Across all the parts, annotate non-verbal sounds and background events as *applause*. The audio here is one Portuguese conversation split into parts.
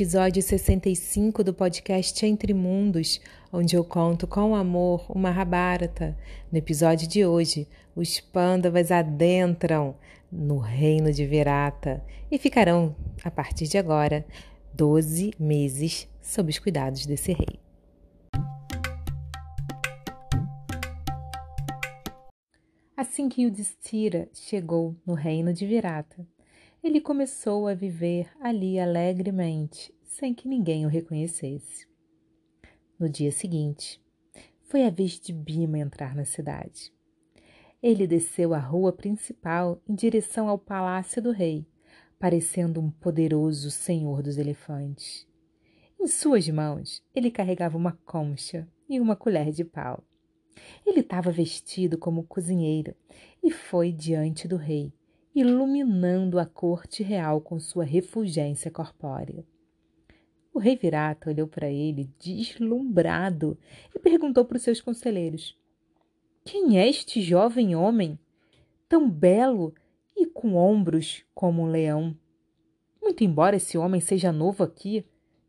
o episódio 65 do podcast Entre Mundos, onde eu conto com amor uma Mahabharata. No episódio de hoje, os Pandavas adentram no reino de Virata e ficarão, a partir de agora, 12 meses sob os cuidados desse rei. Assim que Yudhishthira chegou no reino de Virata, ele começou a viver ali alegremente, sem que ninguém o reconhecesse. No dia seguinte, foi a vez de Bima entrar na cidade. Ele desceu a rua principal em direção ao palácio do rei, parecendo um poderoso senhor dos elefantes. Em suas mãos, ele carregava uma concha e uma colher de pau. Ele estava vestido como cozinheiro e foi diante do rei, iluminando a corte real com sua refulgência corpórea. O rei Virata olhou para ele deslumbrado e perguntou para os seus conselheiros: Quem é este jovem homem, tão belo e com ombros como um leão? Muito embora esse homem seja novo aqui,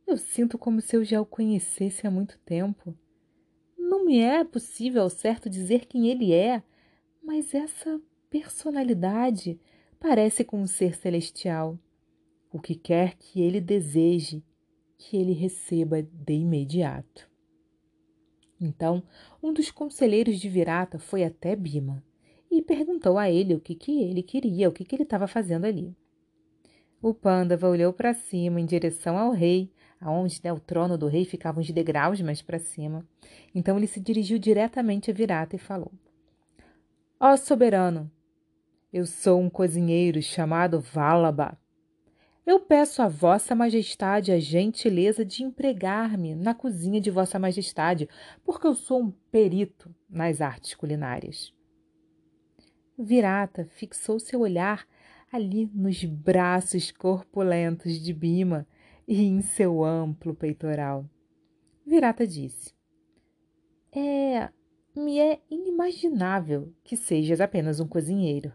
eu sinto como se eu já o conhecesse há muito tempo. Não me é possível ao certo dizer quem ele é, mas essa personalidade parece com um ser celestial. O que quer que ele deseje, que ele receba de imediato. Então, um dos conselheiros de Virata foi até Bima e perguntou a ele o que, que ele queria, o que, que ele estava fazendo ali. O Pândava olhou para cima em direção ao rei, aonde né, o trono do rei ficava uns degraus mais para cima. Então ele se dirigiu diretamente a Virata e falou: Ó oh, soberano, eu sou um cozinheiro chamado Valaba. Eu peço a Vossa Majestade a gentileza de empregar-me na cozinha de Vossa Majestade, porque eu sou um perito nas artes culinárias. Virata fixou seu olhar ali nos braços corpulentos de Bima e em seu amplo peitoral. Virata disse: É, me é inimaginável que sejas apenas um cozinheiro.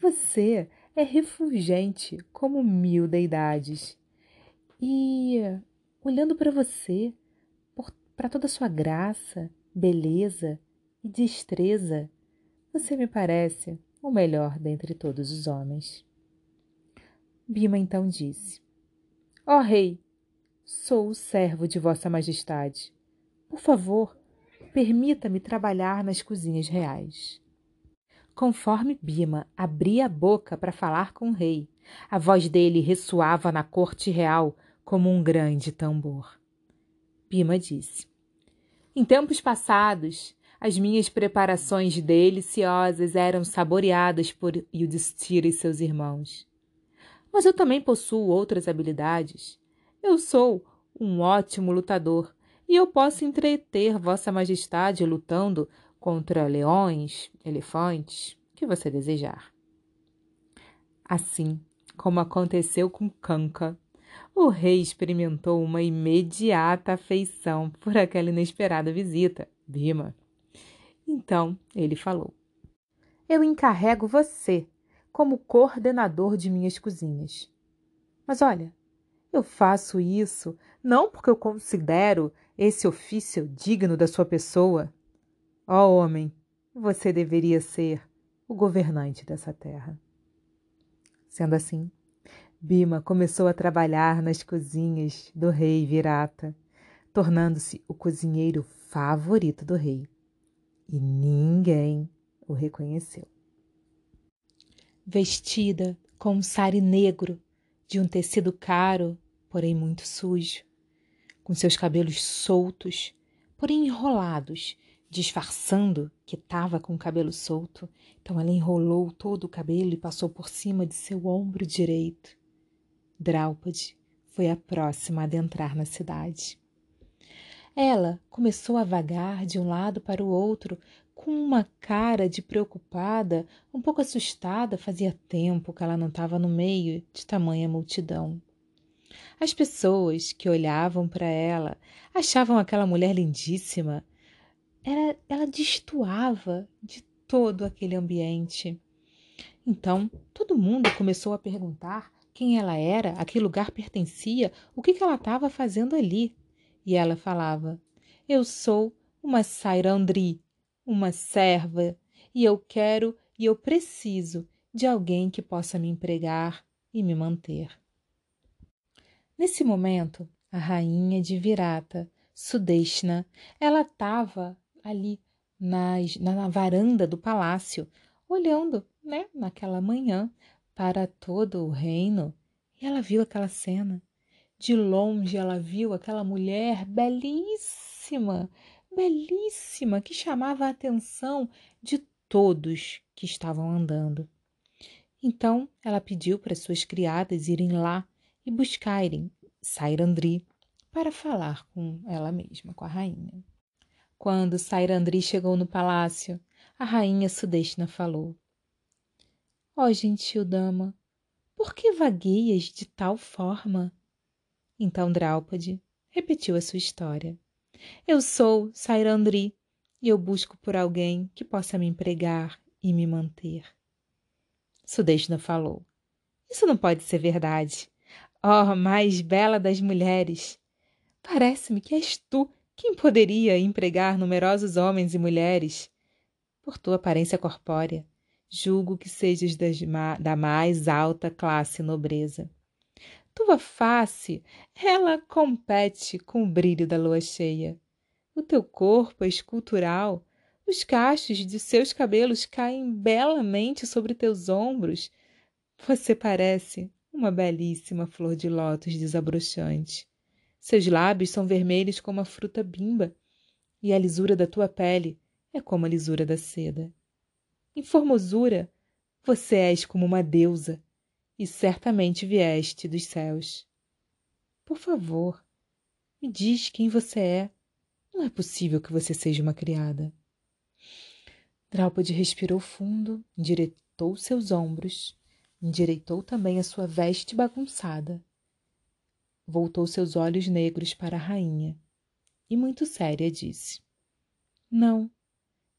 Você é refulgente como mil deidades. E, olhando para você, para toda a sua graça, beleza e destreza, você me parece o melhor dentre todos os homens. Bima então disse: Ó oh, rei, sou o servo de Vossa Majestade. Por favor, permita-me trabalhar nas cozinhas reais. Conforme Bima abria a boca para falar com o rei, a voz dele ressoava na corte real como um grande tambor. Bima disse: Em tempos passados, as minhas preparações deliciosas eram saboreadas por Yudhishthira e seus irmãos. Mas eu também possuo outras habilidades. Eu sou um ótimo lutador e eu posso entreter Vossa Majestade lutando contra leões, elefantes, que você desejar. Assim como aconteceu com Kanka, o rei experimentou uma imediata afeição por aquela inesperada visita, Bima. Então ele falou: Eu encarrego você como coordenador de minhas cozinhas. Mas olha, eu faço isso não porque eu considero esse ofício digno da sua pessoa, Ó homem, você deveria ser o governante dessa terra. Sendo assim, Bima começou a trabalhar nas cozinhas do rei Virata, tornando-se o cozinheiro favorito do rei. E ninguém o reconheceu. Vestida com um sari negro de um tecido caro, porém muito sujo, com seus cabelos soltos, porém enrolados disfarçando que estava com o cabelo solto. Então ela enrolou todo o cabelo e passou por cima de seu ombro direito. Draupadi foi a próxima a adentrar na cidade. Ela começou a vagar de um lado para o outro com uma cara de preocupada, um pouco assustada, fazia tempo que ela não estava no meio de tamanha multidão. As pessoas que olhavam para ela achavam aquela mulher lindíssima, era, ela destoava de todo aquele ambiente. Então, todo mundo começou a perguntar quem ela era, a que lugar pertencia, o que, que ela estava fazendo ali. E ela falava: Eu sou uma Sairandri, uma serva, e eu quero e eu preciso de alguém que possa me empregar e me manter. Nesse momento, a rainha de Virata, Sudeshna, ela estava ali nas, na varanda do palácio, olhando, né, naquela manhã, para todo o reino, e ela viu aquela cena. De longe ela viu aquela mulher belíssima, belíssima, que chamava a atenção de todos que estavam andando. Então ela pediu para suas criadas irem lá e buscarem Sairandri para falar com ela mesma, com a rainha. Quando Sairandri chegou no palácio, a rainha Sudeshna falou: Ó oh, gentil dama, por que vagueias de tal forma? Então Draupadi repetiu a sua história. Eu sou Sairandri e eu busco por alguém que possa me empregar e me manter. Sudeshna falou: Isso não pode ser verdade. Oh, mais bela das mulheres! Parece-me que és tu quem poderia empregar numerosos homens e mulheres. Por tua aparência corpórea, julgo que sejas da mais alta classe nobreza. Tua face, ela compete com o brilho da lua cheia. O teu corpo é escultural, os cachos de seus cabelos caem belamente sobre teus ombros. Você parece uma belíssima flor de lótus desabrochante. Seus lábios são vermelhos como a fruta bimba, e a lisura da tua pele é como a lisura da seda. Em formosura, você és como uma deusa, e certamente vieste dos céus. Por favor, me diz quem você é. Não é possível que você seja uma criada. Draupadi respirou fundo, endireitou seus ombros Endireitou também a sua veste bagunçada. Voltou seus olhos negros para a rainha e, muito séria, disse: Não,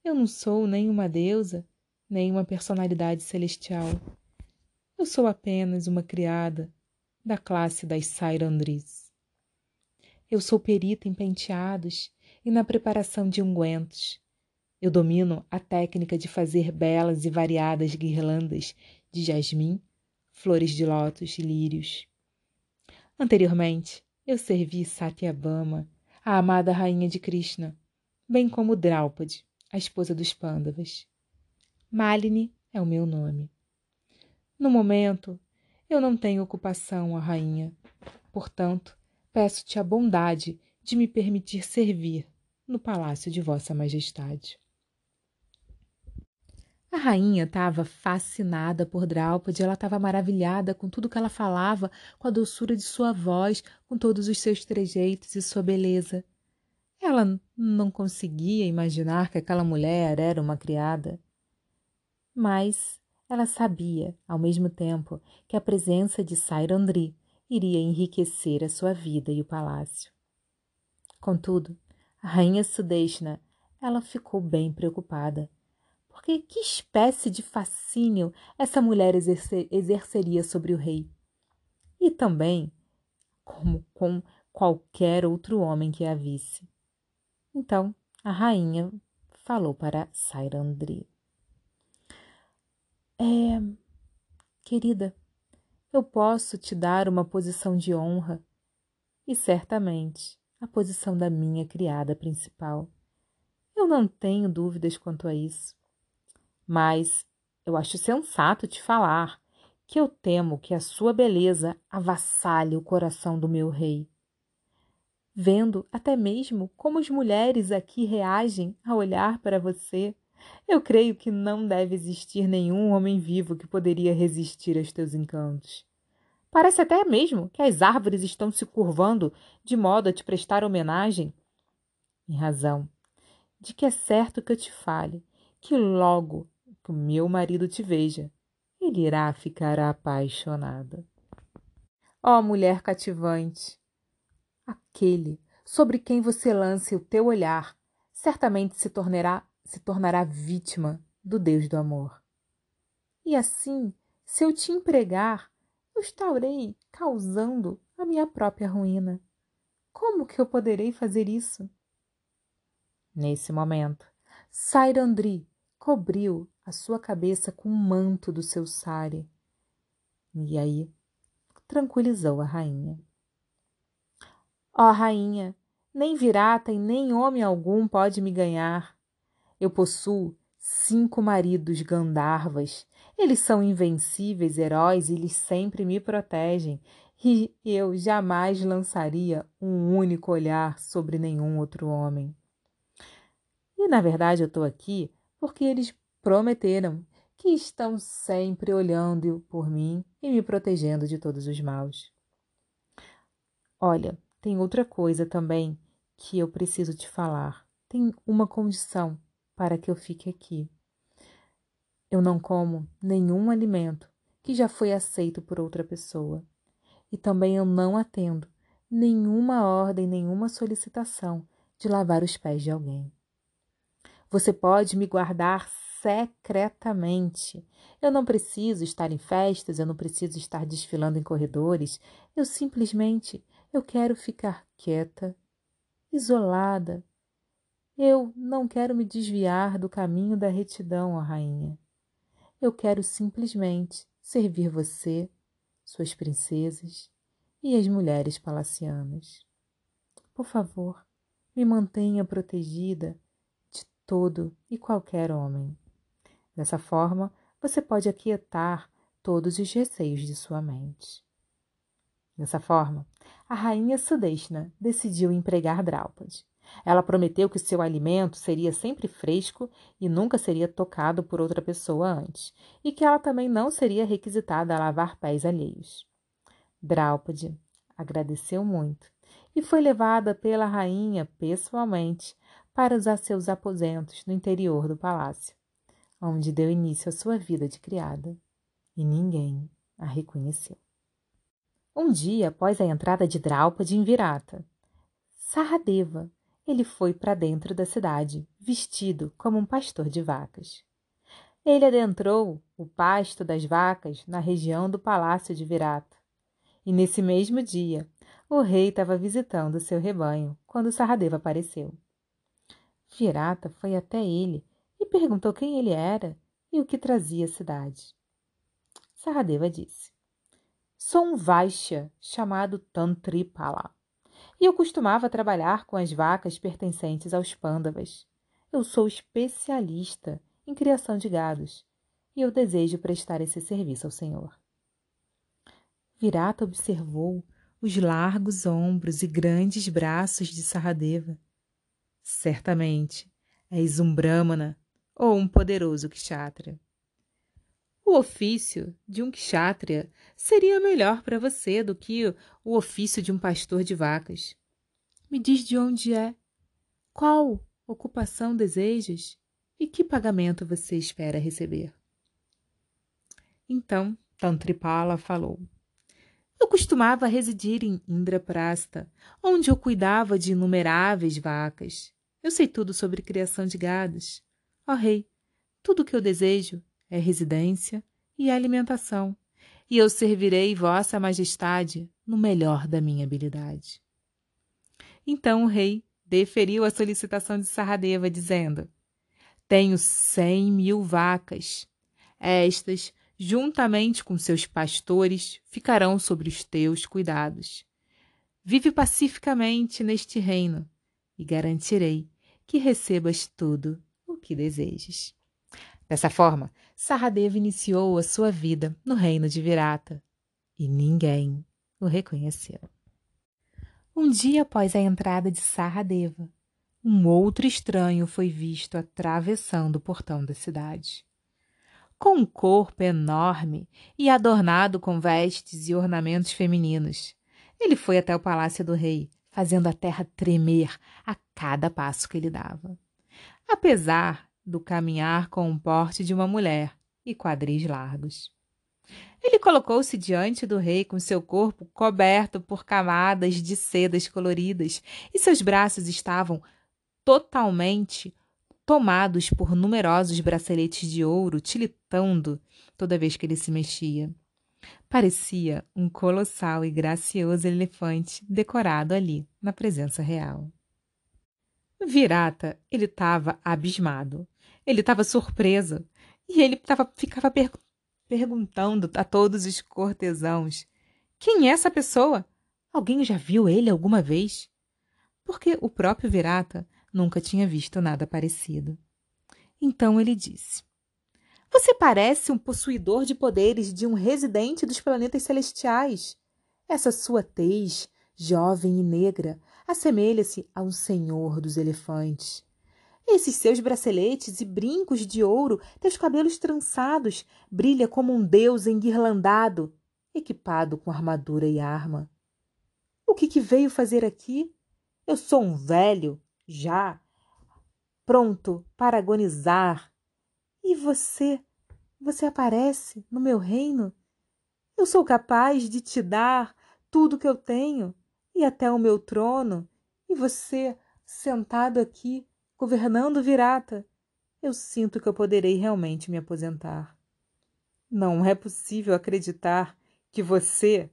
eu não sou nem uma deusa, nem uma personalidade celestial. Eu sou apenas uma criada da classe das Sairandris. Eu sou perita em penteados e na preparação de ungüentos. Eu domino a técnica de fazer belas e variadas guirlandas de jasmim, flores de lótus e lírios. Anteriormente, eu servi Satyabama, a amada rainha de Krishna, bem como Draupadi, a esposa dos Pandavas. Malini é o meu nome. No momento, eu não tenho ocupação, a rainha. Portanto, peço-te a bondade de me permitir servir no palácio de Vossa Majestade. A rainha estava fascinada por Draupadi, ela estava maravilhada com tudo que ela falava, com a doçura de sua voz, com todos os seus trejeitos e sua beleza. Ela não conseguia imaginar que aquela mulher era uma criada. Mas ela sabia, ao mesmo tempo, que a presença de Sairandri iria enriquecer a sua vida e o palácio. Contudo, a rainha Sudeshna, ela ficou bem preocupada porque que espécie de fascínio essa mulher exercer, exerceria sobre o rei? E também como com qualquer outro homem que a visse. Então a rainha falou para Sairandri. É, querida, eu posso te dar uma posição de honra e certamente a posição da minha criada principal. Eu não tenho dúvidas quanto a isso. Mas eu acho sensato te falar que eu temo que a sua beleza avassale o coração do meu rei. Vendo até mesmo como as mulheres aqui reagem a olhar para você, eu creio que não deve existir nenhum homem vivo que poderia resistir aos teus encantos. Parece até mesmo que as árvores estão se curvando de modo a te prestar homenagem. Em razão de que é certo que eu te fale que logo que o meu marido te veja, ele irá ficar apaixonada. Ó oh, mulher cativante, aquele sobre quem você lance o teu olhar certamente se tornará se tornará vítima do Deus do amor. E assim, se eu te empregar, eu estarei causando a minha própria ruína. Como que eu poderei fazer isso? Nesse momento, Sairandri cobriu a sua cabeça com um manto do seu sari. E aí tranquilizou a rainha. Ó oh, rainha, nem virata e nem homem algum pode me ganhar. Eu possuo cinco maridos Gandharvas. Eles são invencíveis heróis e eles sempre me protegem. E eu jamais lançaria um único olhar sobre nenhum outro homem. E na verdade eu estou aqui porque eles prometeram que estão sempre olhando por mim e me protegendo de todos os maus. Olha, tem outra coisa também que eu preciso te falar. Tem uma condição para que eu fique aqui. Eu não como nenhum alimento que já foi aceito por outra pessoa. E também eu não atendo nenhuma ordem, nenhuma solicitação de lavar os pés de alguém. Você pode me guardar secretamente. Eu não preciso estar em festas, eu não preciso estar desfilando em corredores. Eu simplesmente eu quero ficar quieta, isolada, eu não quero me desviar do caminho da retidão, ó Rainha. Eu quero simplesmente servir você, suas princesas e as mulheres palacianas. Por favor, me mantenha protegida de todo e qualquer homem. Dessa forma, você pode aquietar todos os receios de sua mente. Dessa forma, a rainha Sudeshna decidiu empregar Draupadi. Ela prometeu que seu alimento seria sempre fresco e nunca seria tocado por outra pessoa antes, e que ela também não seria requisitada a lavar pés alheios. Draupadi agradeceu muito e foi levada pela rainha pessoalmente para usar seus aposentos no interior do palácio, onde deu início à sua vida de criada, e ninguém a reconheceu. Um dia após a entrada de Draupadi em Virata, Saradeva ele foi para dentro da cidade, vestido como um pastor de vacas. Ele adentrou o pasto das vacas na região do palácio de Virata. E nesse mesmo dia, o rei estava visitando seu rebanho quando Saradeva apareceu. Virata foi até ele perguntou quem ele era e o que trazia à cidade. Saradeva disse: Sou um Vaishya chamado Tantripala e eu costumava trabalhar com as vacas pertencentes aos pândavas. Eu sou especialista em criação de gados e eu desejo prestar esse serviço ao Senhor. Virata observou os largos ombros e grandes braços de Saradeva. Certamente és um Brahmana ou um poderoso kshatriya. O ofício de um kshatriya seria melhor para você do que o ofício de um pastor de vacas. Me diz de onde é, qual ocupação desejas e que pagamento você espera receber. Então Tantripala falou. Eu costumava residir em Indraprasta, onde eu cuidava de inumeráveis vacas. Eu sei tudo sobre criação de gados. Ó rei, tudo o que eu desejo é residência e alimentação, e eu servirei Vossa Majestade no melhor da minha habilidade. Então o rei deferiu a solicitação de Sarradeva, dizendo: Tenho cem mil vacas. Estas, juntamente com seus pastores, ficarão sobre os teus cuidados. Vive pacificamente neste reino e garantirei que recebas tudo que desejes. Dessa forma, Saradeva iniciou a sua vida no reino de Virata e ninguém o reconheceu. Um dia após a entrada de Saradeva, um outro estranho foi visto atravessando o portão da cidade. Com um corpo enorme e adornado com vestes e ornamentos femininos, ele foi até o palácio do rei, fazendo a terra tremer a cada passo que ele dava. Apesar do caminhar com o porte de uma mulher e quadris largos. Ele colocou-se diante do rei com seu corpo coberto por camadas de sedas coloridas e seus braços estavam totalmente tomados por numerosos braceletes de ouro tilitando toda vez que ele se mexia. Parecia um colossal e gracioso elefante decorado ali, na presença real. Virata, ele estava abismado. Ele estava surpreso. E ele tava, ficava per perguntando a todos os cortesãos: Quem é essa pessoa? Alguém já viu ele alguma vez? Porque o próprio Virata nunca tinha visto nada parecido. Então ele disse: Você parece um possuidor de poderes de um residente dos planetas celestiais. Essa sua tez, jovem e negra, assemelha-se a um senhor dos elefantes. Esses seus braceletes e brincos de ouro, teus cabelos trançados, brilha como um deus enguirlandado, equipado com armadura e arma. O que, que veio fazer aqui? Eu sou um velho, já, pronto para agonizar. E você, você aparece no meu reino? Eu sou capaz de te dar tudo que eu tenho e até o meu trono, e você, sentado aqui, governando Virata, eu sinto que eu poderei realmente me aposentar. Não é possível acreditar que você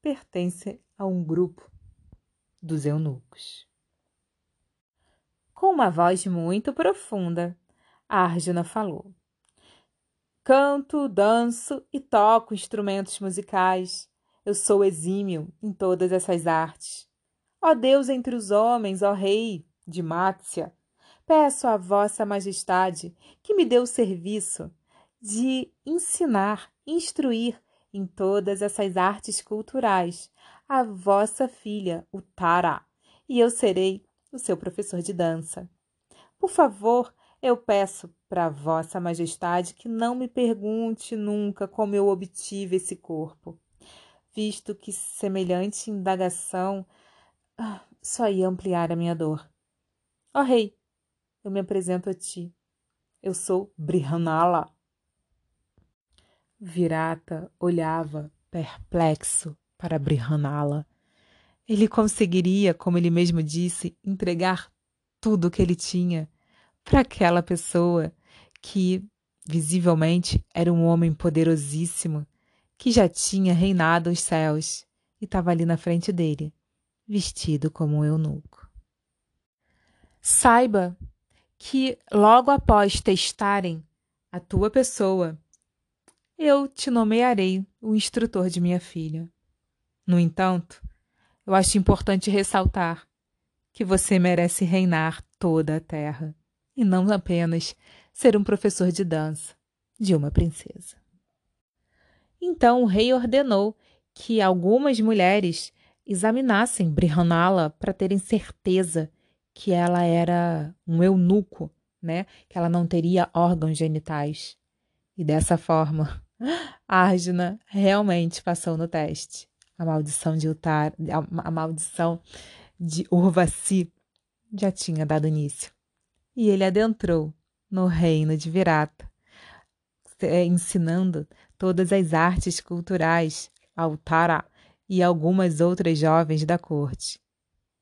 pertence a um grupo dos eunucos. Com uma voz muito profunda, Arjuna falou: Canto, danço e toco instrumentos musicais. Eu sou exímio em todas essas artes. Ó Deus entre os homens, ó Rei de Mátia, Peço a Vossa Majestade que me dê o serviço de ensinar, instruir em todas essas artes culturais a vossa filha, o Tara, e eu serei o seu professor de dança. Por favor, eu peço para Vossa Majestade que não me pergunte nunca como eu obtive esse corpo, visto que semelhante indagação ah, só ia ampliar a minha dor. Ó oh, rei, eu me apresento a ti. Eu sou Brihanala. Virata olhava perplexo para Brihanala. Ele conseguiria, como ele mesmo disse, entregar tudo o que ele tinha para aquela pessoa que visivelmente era um homem poderosíssimo que já tinha reinado os céus e estava ali na frente dele, vestido como um eunuco. Saiba que logo após testarem a tua pessoa, eu te nomearei o instrutor de minha filha. No entanto, eu acho importante ressaltar que você merece reinar toda a terra e não apenas ser um professor de dança de uma princesa. Então o rei ordenou que algumas mulheres examinassem Brihanala para terem certeza que ela era um eunuco, né? Que ela não teria órgãos genitais. E dessa forma, *laughs* Arjuna realmente passou no teste. A maldição de Utar, a maldição de Urvasi já tinha dado início. E ele adentrou no reino de Virata, ensinando todas as artes culturais ao Tara e algumas outras jovens da corte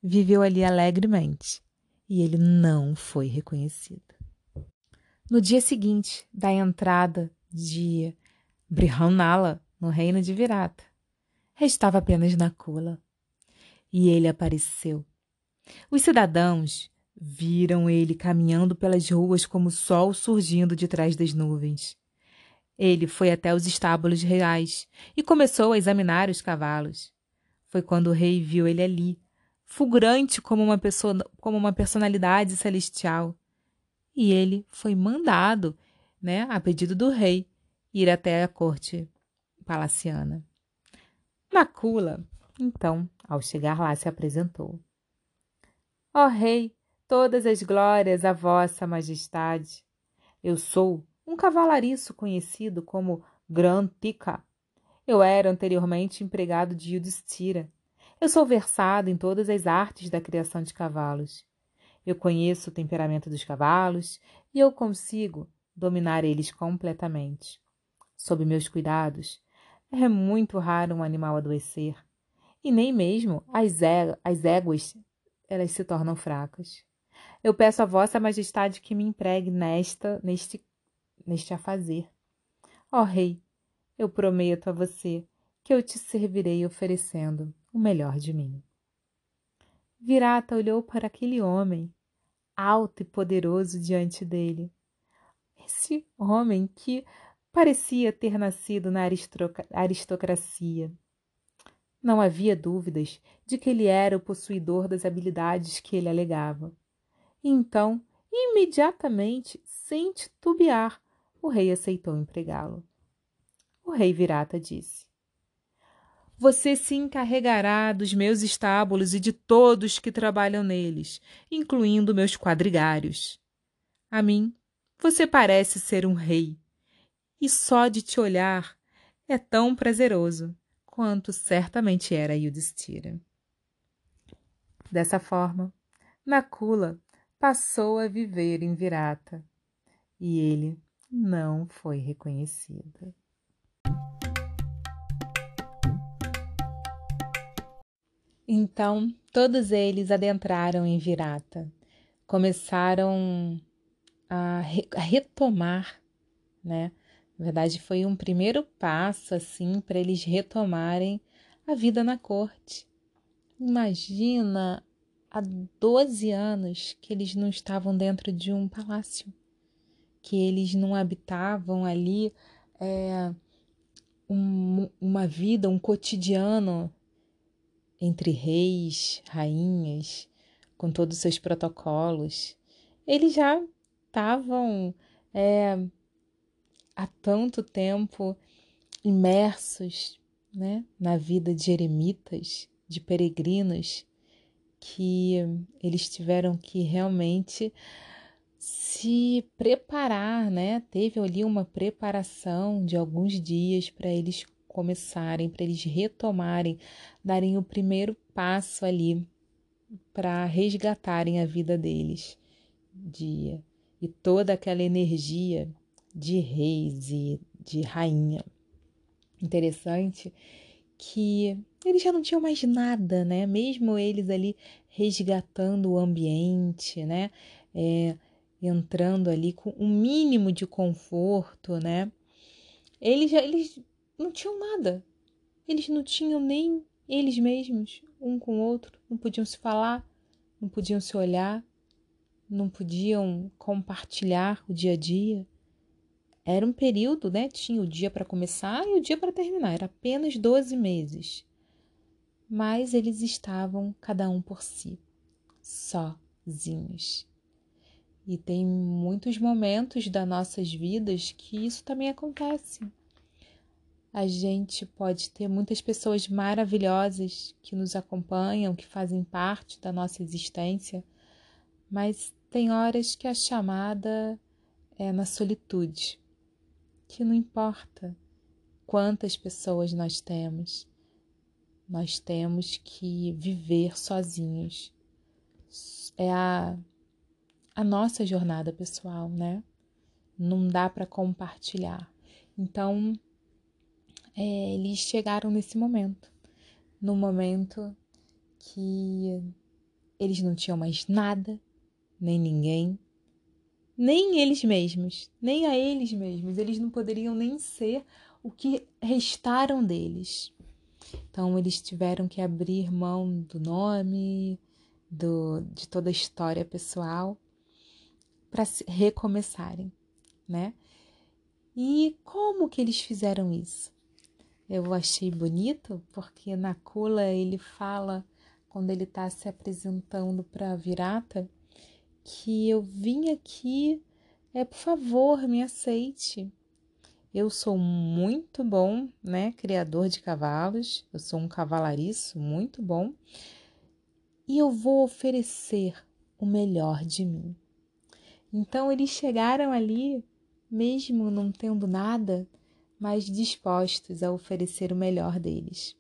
viveu ali alegremente e ele não foi reconhecido. No dia seguinte da entrada de Brihanala no reino de Virata, restava apenas Nakula. E ele apareceu. Os cidadãos viram ele caminhando pelas ruas como o sol surgindo de trás das nuvens. Ele foi até os estábulos reais e começou a examinar os cavalos. Foi quando o rei viu ele ali, fulgurante como uma pessoa, como uma personalidade celestial. E ele foi mandado, né, a pedido do rei, ir até a corte palaciana. Nakula, então, ao chegar lá, se apresentou. Ó oh, rei, todas as glórias a vossa majestade. Eu sou um cavalariço conhecido como Grantica. Eu era anteriormente empregado de Yudhishthira eu sou versado em todas as artes da criação de cavalos. Eu conheço o temperamento dos cavalos e eu consigo dominar eles completamente. Sob meus cuidados, é muito raro um animal adoecer, e nem mesmo as, é, as éguas elas se tornam fracas. Eu peço a vossa majestade que me empregue nesta, neste, neste afazer. Ó rei, eu prometo a você que eu te servirei oferecendo o melhor de mim. Virata olhou para aquele homem, alto e poderoso diante dele. Esse homem que parecia ter nascido na aristocracia. Não havia dúvidas de que ele era o possuidor das habilidades que ele alegava. Então, imediatamente, sem titubear, o rei aceitou empregá-lo. O rei Virata disse: Você se encarregará dos meus estábulos e de todos que trabalham neles, incluindo meus quadrigários. A mim, você parece ser um rei, e só de te olhar é tão prazeroso quanto certamente era Yudhishthira. Dessa forma, Nakula passou a viver em Virata e ele não foi reconhecido. Então, todos eles adentraram em Virata, começaram a, re a retomar, né? Na verdade, foi um primeiro passo assim para eles retomarem a vida na corte. Imagina há 12 anos que eles não estavam dentro de um palácio, que eles não habitavam ali é, um, uma vida, um cotidiano entre reis, rainhas, com todos os seus protocolos. Eles já estavam é, há tanto tempo imersos né, na vida de eremitas, de peregrinos, que eles tiveram que realmente se preparar, né? Teve ali uma preparação de alguns dias para eles começarem, para eles retomarem, darem o primeiro passo ali para resgatarem a vida deles. Dia e toda aquela energia de reis e de rainha. Interessante que eles já não tinham mais nada, né? Mesmo eles ali resgatando o ambiente, né? É, entrando ali com um mínimo de conforto, né? Eles já eles não tinham nada. Eles não tinham nem eles mesmos, um com o outro, não podiam se falar, não podiam se olhar, não podiam compartilhar o dia a dia. Era um período, né? Tinha o dia para começar e o dia para terminar, era apenas 12 meses. Mas eles estavam cada um por si, sozinhos. E tem muitos momentos das nossas vidas que isso também acontece. A gente pode ter muitas pessoas maravilhosas que nos acompanham, que fazem parte da nossa existência, mas tem horas que a chamada é na solitude que não importa quantas pessoas nós temos, nós temos que viver sozinhos. É a, a nossa jornada pessoal, né? Não dá para compartilhar. Então, é, eles chegaram nesse momento no momento que eles não tinham mais nada, nem ninguém, nem eles mesmos, nem a eles mesmos, eles não poderiam nem ser o que restaram deles. Então eles tiveram que abrir mão do nome, do, de toda a história pessoal para recomeçarem, né? E como que eles fizeram isso? Eu achei bonito porque na Kula ele fala quando ele está se apresentando para Virata que eu vim aqui, é por favor, me aceite. Eu sou muito bom, né, criador de cavalos, eu sou um cavalariço muito bom, e eu vou oferecer o melhor de mim. Então eles chegaram ali, mesmo não tendo nada, mas dispostos a oferecer o melhor deles.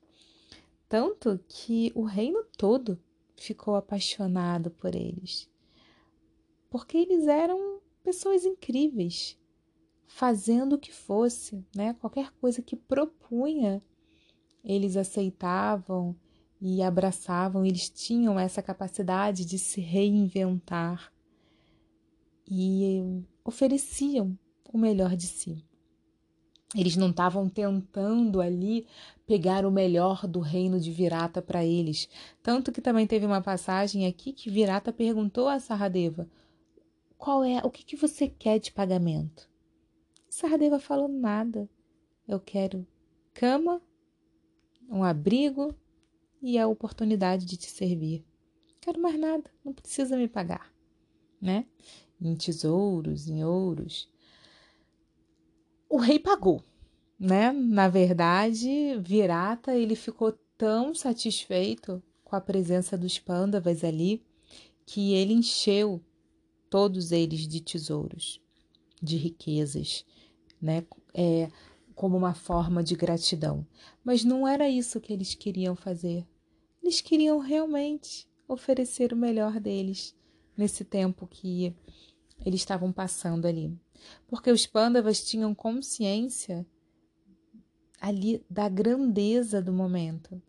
Tanto que o reino todo ficou apaixonado por eles porque eles eram pessoas incríveis, fazendo o que fosse, né? Qualquer coisa que propunha, eles aceitavam e abraçavam, eles tinham essa capacidade de se reinventar e ofereciam o melhor de si. Eles não estavam tentando ali pegar o melhor do reino de Virata para eles. Tanto que também teve uma passagem aqui que Virata perguntou a Saradeva: "Qual é, o que, que você quer de pagamento?" Saradeva falou nada. Eu quero cama, um abrigo e a oportunidade de te servir. Quero mais nada, não precisa me pagar, né? Em tesouros, em ouros. O rei pagou, né? Na verdade, Virata ele ficou tão satisfeito com a presença dos pândavas ali que ele encheu todos eles de tesouros, de riquezas, né? É, como uma forma de gratidão. Mas não era isso que eles queriam fazer. Eles queriam realmente oferecer o melhor deles nesse tempo que eles estavam passando ali. Porque os pândavas tinham consciência ali da grandeza do momento.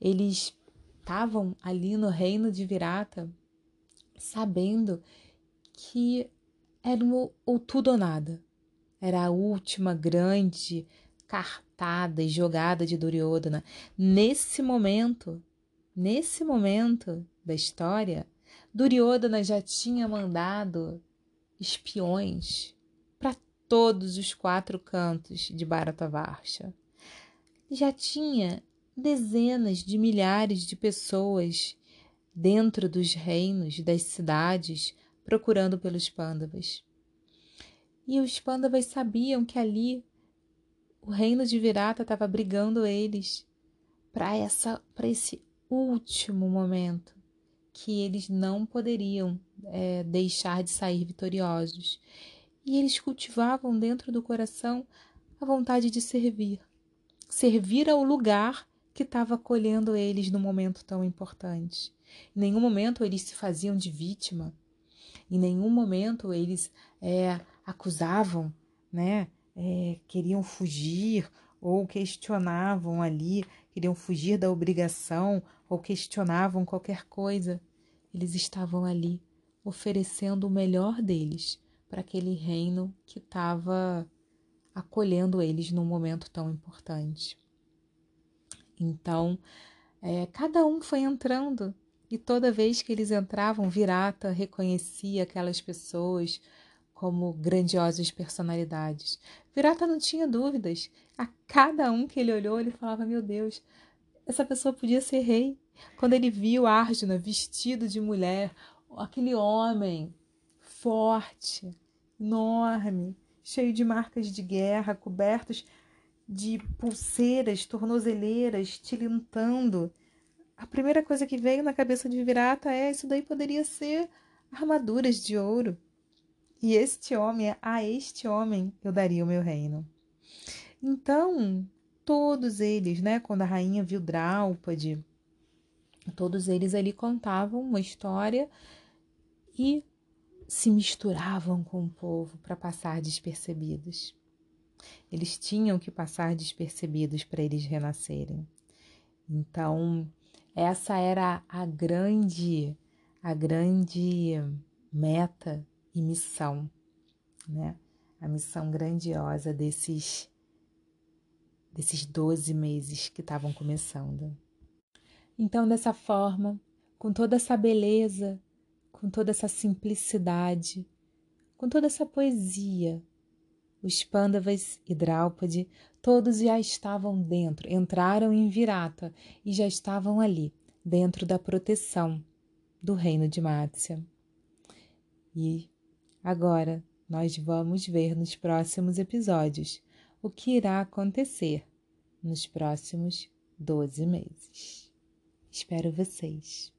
Eles estavam ali no reino de Virata sabendo que era o, o tudo ou nada. Era a última grande cartada e jogada de Duryodhana. Nesse momento, nesse momento da história, Duryodhana já tinha mandado espiões para todos os quatro cantos de Bharatavarsha. Já tinha dezenas de milhares de pessoas dentro dos reinos, das cidades, procurando pelos pândavas. E os pândavas sabiam que ali o reino de Virata estava brigando eles para essa para esse último momento que eles não poderiam é, deixar de sair vitoriosos. E eles cultivavam dentro do coração a vontade de servir, servir ao lugar que estava acolhendo eles no momento tão importante. Em nenhum momento eles se faziam de vítima, em nenhum momento eles é, acusavam, né? É, queriam fugir ou questionavam ali, queriam fugir da obrigação ou questionavam qualquer coisa. Eles estavam ali oferecendo o melhor deles para aquele reino que estava acolhendo eles num momento tão importante. Então, é, cada um foi entrando e toda vez que eles entravam, Virata reconhecia aquelas pessoas como grandiosas personalidades. Virata não tinha dúvidas. A cada um que ele olhou, ele falava: Meu Deus, essa pessoa podia ser rei. Quando ele viu Arjuna vestido de mulher, aquele homem forte, enorme, cheio de marcas de guerra, cobertos de pulseiras, tornozeleiras, tilintando. A primeira coisa que veio na cabeça de Virata é: isso daí poderia ser armaduras de ouro. E este homem, a este homem eu daria o meu reino. Então, todos eles, né, quando a rainha viu Draupadi, todos eles ali contavam uma história e se misturavam com o povo para passar despercebidos. Eles tinham que passar despercebidos para eles renascerem. Então, essa era a grande a grande meta e missão, né? A missão grandiosa desses desses 12 meses que estavam começando. Então, dessa forma, com toda essa beleza, com toda essa simplicidade, com toda essa poesia, os Pandavas e Draupadi todos já estavam dentro, entraram em Virata e já estavam ali, dentro da proteção do reino de Matsya. E Agora, nós vamos ver nos próximos episódios o que irá acontecer nos próximos 12 meses. Espero vocês.